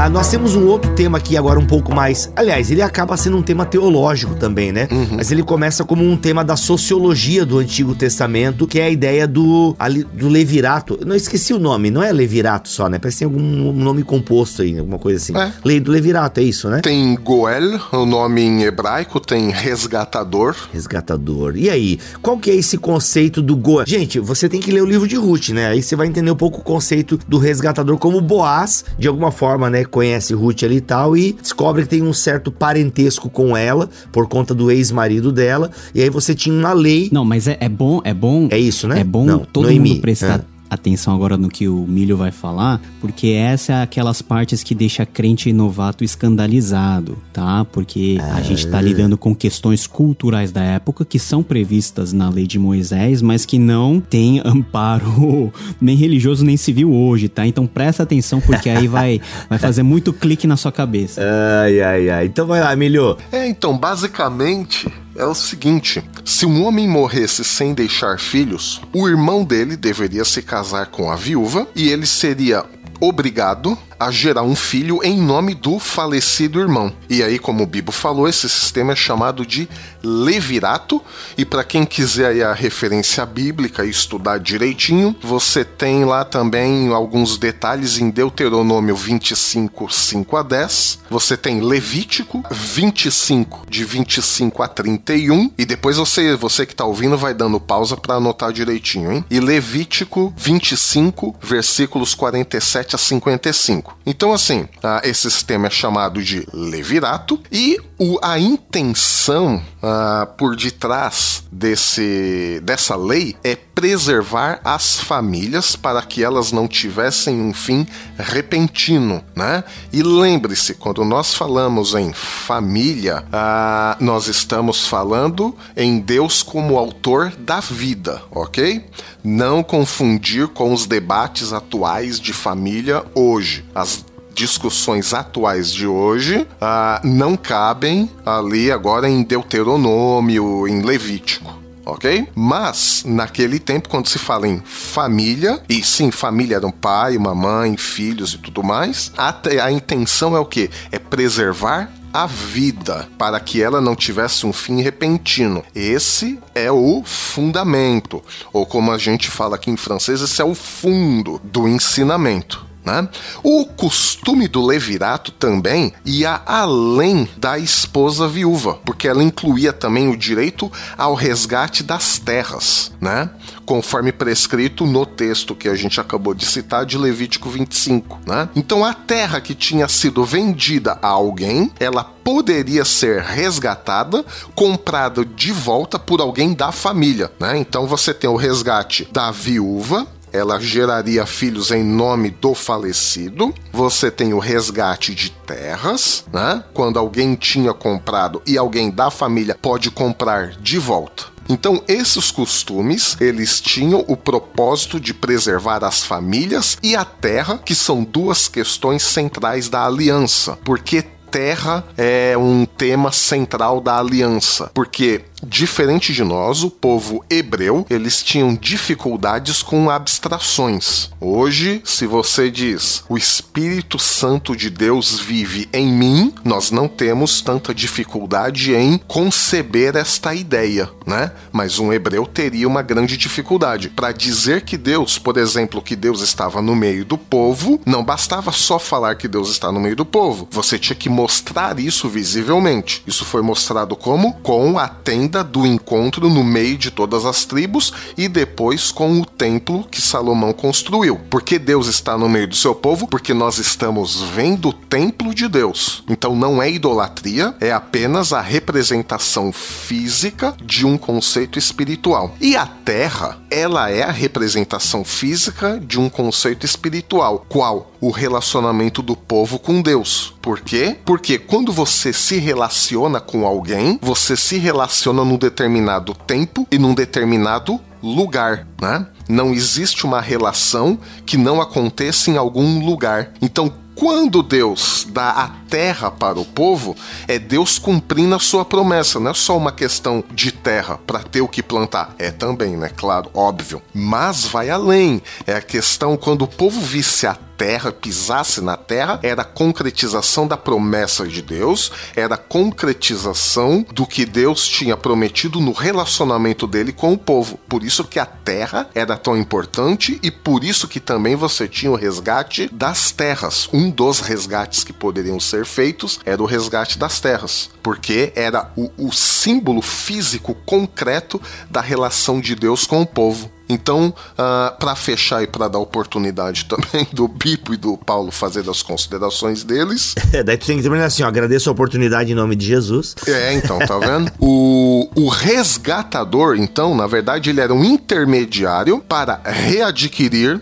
Ah, nós temos um outro tema aqui agora um pouco mais. Aliás, ele acaba sendo um tema teológico também, né? Mas ele começa como um tema da sociologia do Antigo Testamento, que é a ideia do, ali- do levirato. Eu não esqueci o nome, não é levirato só, né? Parece que tem algum nome composto aí, alguma coisa assim. É. Lei do levirato, é isso, né? Tem Goel, o nome em hebraico, tem resgatador. Resgatador. E aí, qual que é esse conceito do Goa? Gente, você tem que ler o livro de Ruth, né? Aí você vai entender um pouco o conceito do resgatador como Boaz, de alguma forma, né, conhece Ruth ali e tal e descobre que tem um certo parentesco com ela por conta do ex-marido dela. E aí você tinha uma lei. Não, mas é, é bom, é bom. É isso, né? É bom Não, todo Noemi. mundo prestar É. atenção agora no que o Milho vai falar, porque essa é aquelas partes que deixa crente e novato escandalizado, tá? Porque a gente Ah. tá lidando com questões culturais da época que são previstas na lei de Moisés, mas que não tem amparo nem religioso nem civil hoje, tá? Então presta atenção porque aí vai, vai fazer muito clique na sua cabeça. Ai, ai, ai. Então vai lá, Emilio. É, então, basicamente é o seguinte: se um homem morresse sem deixar filhos, o irmão dele deveria se casar com a viúva e ele seria obrigado a gerar um filho em nome do falecido irmão. E aí, como o Bibo falou, esse sistema é chamado de levirato. E para quem quiser a referência bíblica e estudar direitinho, você tem lá também alguns detalhes em Deuteronômio 25, 5 a 10. Você tem Levítico 25, de 25 a 31. E depois você, você que tá ouvindo vai dando pausa para anotar direitinho, hein? E Levítico 25, versículos 47 a 55. Então, assim, ah, esse sistema é chamado de levirato e o, a intenção ah, por detrás desse, dessa lei é preservar as famílias para que elas não tivessem um fim repentino, né? E lembre-se, quando nós falamos em família, ah, nós estamos falando em Deus como autor da vida, ok? Não confundir com os debates atuais de família hoje. As discussões atuais de hoje uh, não cabem ali agora em Deuteronômio, em Levítico ok? Mas, naquele tempo, quando se fala em família, e sim, família era um pai, uma mãe, filhos e tudo mais, a, a intenção é o que? É preservar a vida para que ela não tivesse um fim repentino. Esse é o fundamento, ou como a gente fala aqui em francês, esse é o fundo do ensinamento. Né? O costume do levirato também ia além da esposa viúva, porque ela incluía também o direito ao resgate das terras, né? conforme prescrito no texto que a gente acabou de citar de Levítico 25. Né? Então a terra que tinha sido vendida a alguém, ela poderia ser resgatada, comprada de volta por alguém da família. Né? Então você tem o resgate da viúva, ela geraria filhos em nome do falecido. Você tem o resgate de terras, né? Quando alguém tinha comprado e alguém da família pode comprar de volta. Então, esses costumes, eles tinham o propósito de preservar as famílias e a terra, que são duas questões centrais da aliança, porque terra é um tema central da aliança, porque Diferente de nós, o povo hebreu, eles tinham dificuldades com abstrações. Hoje, se você diz o Espírito Santo de Deus vive em mim, nós não temos tanta dificuldade em conceber esta ideia, né? Mas um hebreu teria uma grande dificuldade. Para dizer que Deus, por exemplo, que Deus estava no meio do povo, não bastava só falar que Deus está no meio do povo. Você tinha que mostrar isso visivelmente. Isso foi mostrado como? Com a tenda tenda do encontro no meio de todas as tribos e depois com o templo que Salomão construiu. Porque Deus está no meio do seu povo? Porque nós estamos vendo o templo de Deus. Então não é idolatria, é apenas a representação física de um conceito espiritual. E a terra, ela é a representação física de um conceito espiritual. Qual? O relacionamento do povo com Deus. Por quê? Porque quando você se relaciona com alguém, você se relaciona num determinado tempo e num determinado lugar, né? Não existe uma relação que não aconteça em algum lugar. Então, quando Deus dá a terra para o povo, é Deus cumprindo a sua promessa. Não é só uma questão de terra para ter o que plantar. É também, né? Claro, óbvio. Mas vai além. É a questão quando o povo visse a terra, pisasse na terra, era a concretização da promessa de Deus, era a concretização do que Deus tinha prometido no relacionamento dele com o povo. Por isso que a terra era tão importante e por isso que também você tinha o resgate das terras. Um dos resgates que poderiam ser feitos era o resgate das terras, porque era o, o símbolo físico concreto da relação de Deus com o povo. Então, uh, ah, para fechar e para dar oportunidade também do Bipo e do Paulo fazer as considerações deles. É, daí tu tem que terminar assim, ó, agradeço a oportunidade em nome de Jesus. É, então, tá vendo? o, o resgatador, então, na verdade, ele era um intermediário para readquirir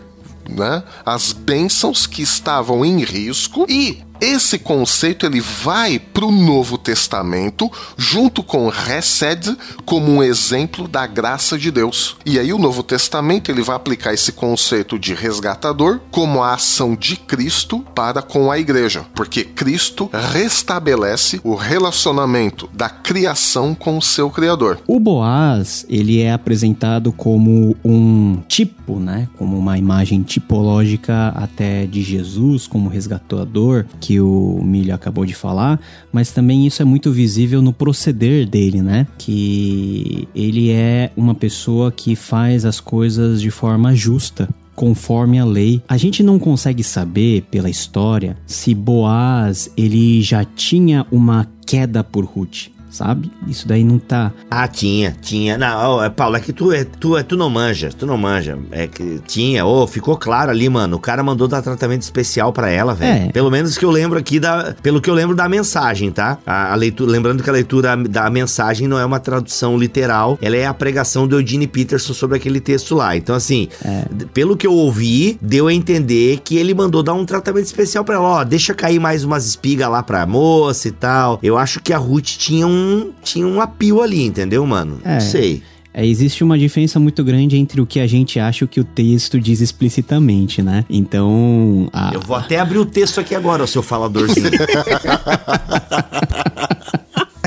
né, as bênçãos que estavam em risco e esse conceito ele vai para o Novo Testamento junto com Resed como um exemplo da graça de Deus. E aí o Novo Testamento ele vai aplicar esse conceito de resgatador como a ação de Cristo para com a igreja, porque Cristo restabelece o relacionamento da criação com o seu criador. O Boaz, ele é apresentado como um tipo, né, como uma imagem tipológica até de Jesus como resgatador, que o Milho acabou de falar, mas também isso é muito visível no proceder dele, né? Que ele é uma pessoa que faz as coisas de forma justa conforme a lei. A gente não consegue saber pela história se Boaz ele já tinha uma queda por Ruth sabe? Isso daí não tá. Ah, tinha, tinha. Não, oh, Paulo, é que tu, é, tu, é, tu não manja, tu não manja. É que tinha, ô, oh, ficou claro ali, mano. O cara mandou dar tratamento especial para ela, velho. É. Pelo menos que eu lembro aqui da. Pelo que eu lembro da mensagem, tá? A, a, leitura, lembrando que a leitura da mensagem não é uma tradução literal, ela é a pregação do Eugene Peterson sobre aquele texto lá. Então, assim, é. pelo que eu ouvi, deu a entender que ele mandou dar um tratamento especial para ela. Ó, deixa cair mais umas espigas lá pra moça e tal. Eu acho que a Ruth tinha um tinha um apio ali, entendeu, mano? É. Não sei. É, existe uma diferença muito grande entre o que a gente acha e o que o texto diz explicitamente, né? Então. A... Eu vou até abrir o texto aqui agora, o seu faladorzinho.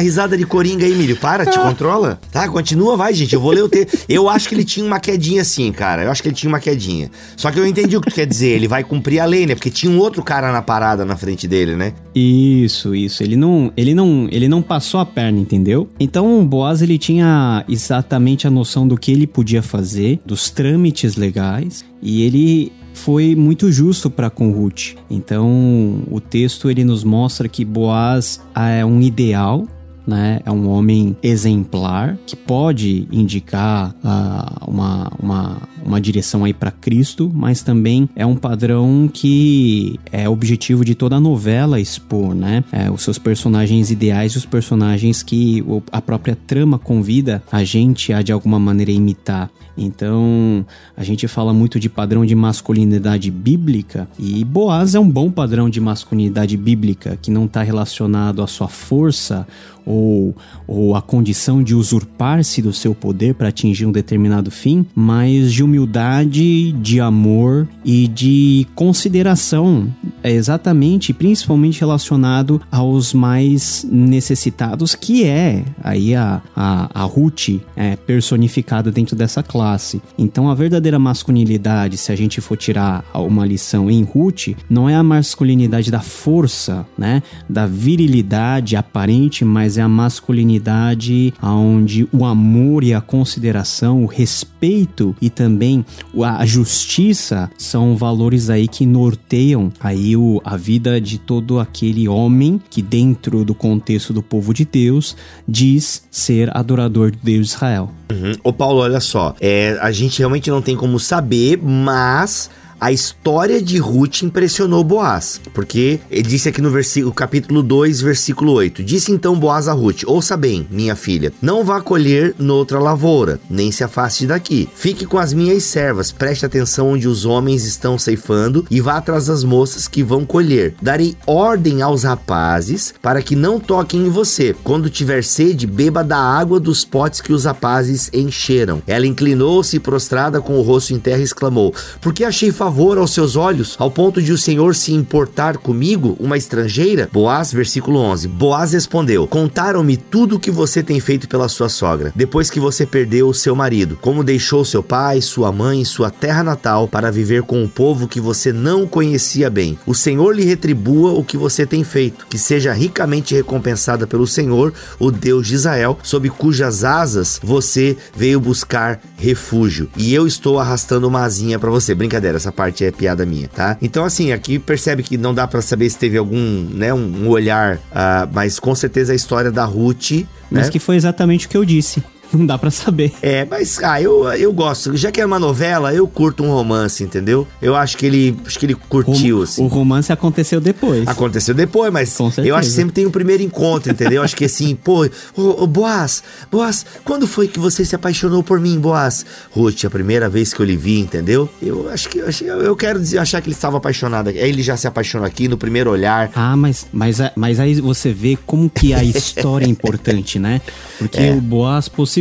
a risada de coringa aí, Milho. Para, te controla. Tá, continua, vai, gente. Eu vou ler o texto. Eu acho que ele tinha uma quedinha assim, cara. Eu acho que ele tinha uma quedinha. Só que eu entendi o que tu quer dizer. Ele vai cumprir a lei, né? Porque tinha um outro cara na parada na frente dele, né? Isso, isso. Ele não, ele não, ele não passou a perna, entendeu? Então o Boaz ele tinha exatamente a noção do que ele podia fazer, dos trâmites legais, e ele foi muito justo para com Ruth. Então, o texto ele nos mostra que Boaz é um ideal né? É um homem exemplar que pode indicar uh, uma, uma, uma direção aí para Cristo, mas também é um padrão que é objetivo de toda a novela expor, né? É, os seus personagens ideais e os personagens que a própria trama convida a gente a de alguma maneira imitar. Então, a gente fala muito de padrão de masculinidade bíblica e Boaz é um bom padrão de masculinidade bíblica que não está relacionado à sua força ou, ou a condição de usurpar-se do seu poder para atingir um determinado fim, mas de humildade, de amor e de consideração, é exatamente, principalmente relacionado aos mais necessitados, que é aí a, a, a Ruth é, personificada dentro dessa classe. Então a verdadeira masculinidade, se a gente for tirar uma lição em Ruth, não é a masculinidade da força, né, da virilidade aparente, mas é a masculinidade onde o amor e a consideração, o respeito e também a justiça são valores aí que norteiam aí o, a vida de todo aquele homem que dentro do contexto do povo de Deus diz ser adorador de Deus de Israel. Uhum. Ô Paulo, olha só, é, a gente realmente não tem como saber, mas a história de Ruth impressionou Boaz, porque ele disse aqui no versículo, capítulo 2, versículo 8: Disse então Boaz a Ruth: Ouça bem, minha filha, não vá colher noutra lavoura, nem se afaste daqui. Fique com as minhas servas, preste atenção onde os homens estão ceifando e vá atrás das moças que vão colher. Darei ordem aos rapazes para que não toquem em você. Quando tiver sede, beba da água dos potes que os rapazes encheram. Ela inclinou-se prostrada com o rosto em terra e exclamou: Porque achei favor favor aos seus olhos, ao ponto de o Senhor se importar comigo, uma estrangeira? Boaz, versículo 11. Boaz respondeu: Contaram-me tudo o que você tem feito pela sua sogra, depois que você perdeu o seu marido, como deixou seu pai, sua mãe, sua terra natal para viver com um povo que você não conhecia bem. O Senhor lhe retribua o que você tem feito, que seja ricamente recompensada pelo Senhor, o Deus de Israel, sob cujas asas você veio buscar refúgio. E eu estou arrastando uma asinha para você. Brincadeira, essa parte é piada minha, tá? Então, assim, aqui percebe que não dá para saber se teve algum, né, um, olhar, uh, mas com certeza a história da Ruth. Mas né? que foi exatamente o que eu disse. não dá para saber. É, mas ah, eu, eu gosto. Já que é uma novela, eu curto um romance, entendeu? Eu acho que ele acho que ele curtiu o, assim. O romance aconteceu depois. Aconteceu depois, mas eu acho que sempre tem o um primeiro encontro, entendeu? acho que assim, pô, ô, ô Boaz, Boaz, quando foi que você se apaixonou por mim, Boaz? Ruth, a primeira vez que eu lhe vi, entendeu? Eu acho que eu, eu quero dizer, achar que ele estava apaixonado. Aí ele já se apaixonou aqui no primeiro olhar. Ah, mas mas mas aí você vê como que a história é importante, né? Porque é. o Boaz possivelmente,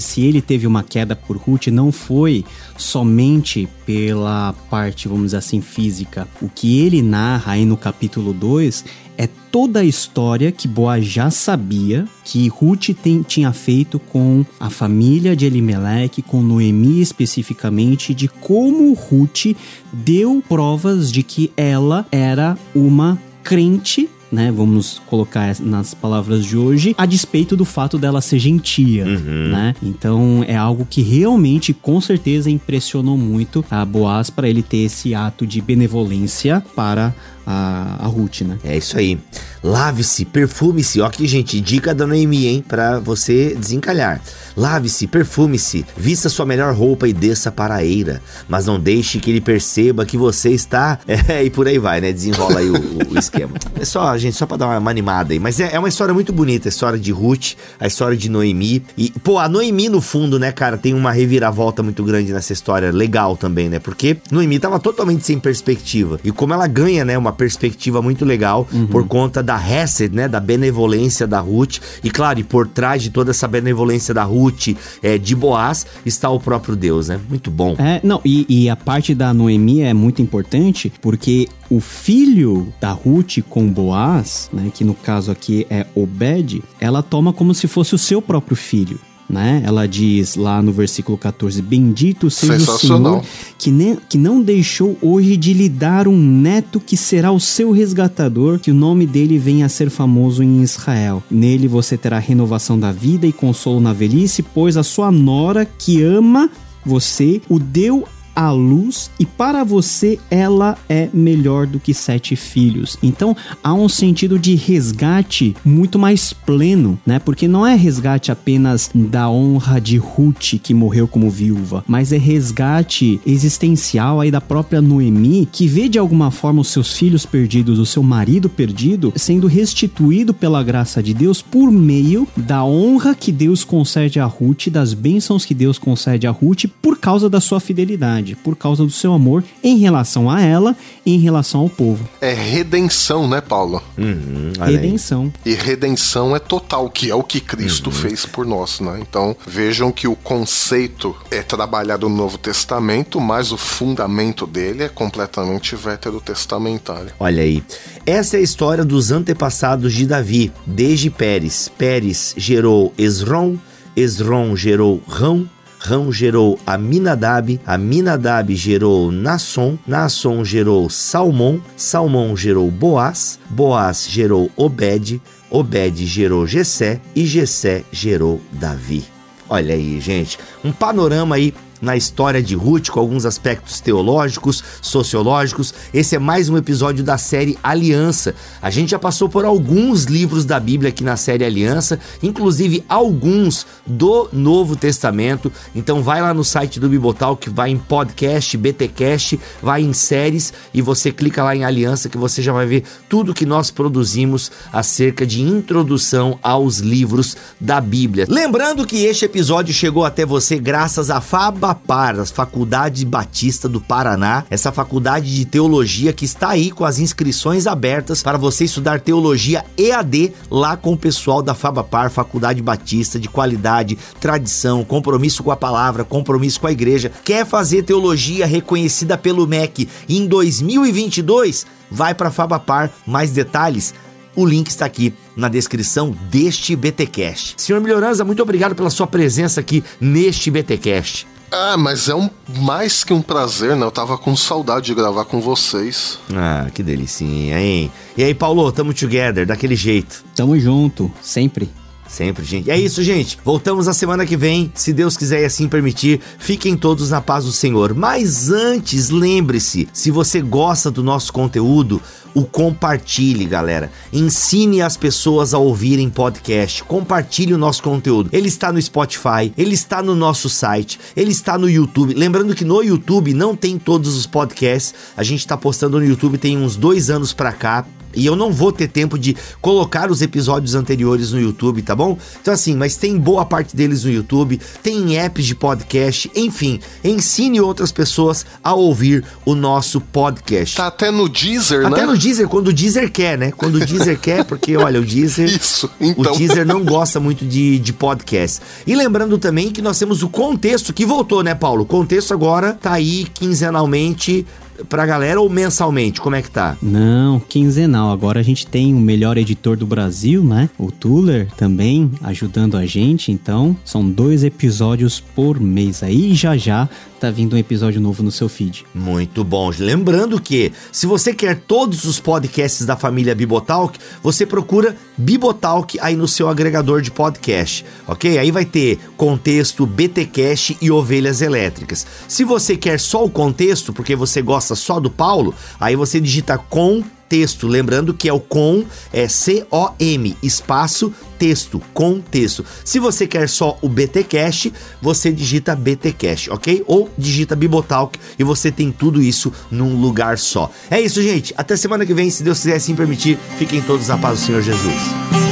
se ele teve uma queda por Ruth, não foi somente pela parte, vamos dizer assim, física. O que ele narra aí no capítulo 2 é toda a história que Boaz já sabia que Ruth tem, tinha feito com a família de Elimelech, com Noemi especificamente, de como Ruth deu provas de que ela era uma crente né? Vamos colocar nas palavras de hoje, a despeito do fato dela ser gentia, uhum. né? Então é algo que realmente, com certeza, impressionou muito a Boaz para ele ter esse ato de benevolência para a, a Ruth, né? É isso aí. Lave-se, perfume-se. Ó aqui, gente, dica da Noemi, hein? Pra você desencalhar. Lave-se, perfume-se, vista sua melhor roupa e desça para a eira. Mas não deixe que ele perceba que você está... É, e por aí vai, né? Desenrola aí o, o, esquema. É só, gente, só pra dar uma animada aí. Mas é, é, uma história muito bonita, a história de Ruth, a história de Noemi. E, pô, a Noemi, no fundo, né, cara, tem uma reviravolta muito grande nessa história. Legal também, né? Porque Noemi tava totalmente sem perspectiva. E como ela ganha, né, uma uma perspectiva muito legal uhum. por conta da Hesed, né, da benevolência da Ruth. E claro, e por trás de toda essa benevolência da Ruth, é, de Boaz, está o próprio Deus, né? Muito bom. É, não, e, e a parte da Noemi é muito importante porque o filho da Ruth com Boaz, né, que no caso aqui é Obed, ela toma como se fosse o seu próprio filho né? Ela diz lá no versículo 14: Bendito seja o Senhor que, ne, que não deixou hoje de lhe dar um neto que será o seu resgatador, que o nome dele venha a ser famoso em Israel. Nele você terá renovação da vida e consolo na velhice, pois a sua nora que ama você o deu a luz e para você ela é melhor do que sete filhos. Então há um sentido de resgate muito mais pleno, né? Porque não é resgate apenas da honra de Ruth que morreu como viúva, mas é resgate existencial aí da própria Noemi que vê de alguma forma os seus filhos perdidos, o seu marido perdido, sendo restituído pela graça de Deus por meio da honra que Deus concede a Ruth, das bênçãos que Deus concede a Ruth por causa da sua fidelidade por causa do seu amor em relação a ela e em relação ao povo. É redenção, né, Paulo? Uhum, redenção. E redenção é total, que é o que Cristo uhum. fez por nós, né? Então vejam que o conceito é trabalhado no Novo Testamento, mas o fundamento dele é completamente veterotestamentário. Olha aí. Essa é a história dos antepassados de Davi, desde Pérez. Pérez gerou Esron, Esron gerou Rão, Rão gerou Aminadab, Aminadab gerou Nasson, Nasson gerou Salmão, Salmão gerou Boaz, Boaz gerou Obed, Obed gerou Gesé e Gesé gerou Davi. Olha aí, gente, um panorama aí na história de Ruth, com alguns aspectos teológicos, sociológicos. Esse é mais um episódio da série Aliança. A gente já passou por alguns livros da Bíblia aqui na série Aliança, inclusive alguns do Novo Testamento. Então vai lá no site do Bibotal que vai em podcast, BTcast, vai em séries e você clica lá em Aliança que você já vai ver tudo que nós produzimos acerca de introdução aos livros da Bíblia. Lembrando que este episódio chegou até você graças a Faba FAPAR, a Faculdade Batista do Paraná, essa faculdade de teologia que está aí com as inscrições abertas para você estudar teologia EAD lá com o pessoal da Fabapar, Faculdade Batista de qualidade, tradição, compromisso com a palavra, compromisso com a igreja. Quer fazer teologia reconhecida pelo MEC em 2022? Vai para Fabapar, mais detalhes o link está aqui na descrição deste BTcast. Senhor Melhorança, muito obrigado pela sua presença aqui neste BTcast. Ah, mas é um mais que um prazer, né? Eu tava com saudade de gravar com vocês. Ah, que delicinha, hein? E aí, Paulo, tamo together, daquele jeito. Tamo junto, sempre. Sempre, gente. É isso, gente. Voltamos a semana que vem, se Deus quiser e assim permitir. Fiquem todos na paz do Senhor. Mas antes, lembre-se, se você gosta do nosso conteúdo, o compartilhe, galera. Ensine as pessoas a ouvirem podcast. Compartilhe o nosso conteúdo. Ele está no Spotify, ele está no nosso site, ele está no YouTube. Lembrando que no YouTube não tem todos os podcasts. A gente está postando no YouTube tem uns dois anos para cá. E eu não vou ter tempo de colocar os episódios anteriores no YouTube, tá bom? Então, assim, mas tem boa parte deles no YouTube, tem apps de podcast, enfim, ensine outras pessoas a ouvir o nosso podcast. Tá até no Deezer, até né? Até no Deezer, quando o Deezer quer, né? Quando o Deezer quer, porque olha, o Deezer. Isso, então. O Deezer não gosta muito de, de podcast. E lembrando também que nós temos o contexto que voltou, né, Paulo? O contexto agora tá aí quinzenalmente pra galera ou mensalmente? Como é que tá? Não, quinzenal. Agora a gente tem o melhor editor do Brasil, né? O Tuller também ajudando a gente. Então, são dois episódios por mês aí. Já já tá vindo um episódio novo no seu feed. Muito bom. Lembrando que, se você quer todos os podcasts da família Bibotalk, você procura Bibotalk aí no seu agregador de podcast, ok? Aí vai ter contexto, BTcast e ovelhas elétricas. Se você quer só o contexto, porque você gosta só do Paulo, aí você digita com texto, lembrando que é o com é C O M espaço texto, com texto. Se você quer só o BTcast, você digita BTcast, OK? Ou digita Bibotalk e você tem tudo isso num lugar só. É isso, gente. Até semana que vem, se Deus quiser assim permitir. Fiquem todos na paz do Senhor Jesus.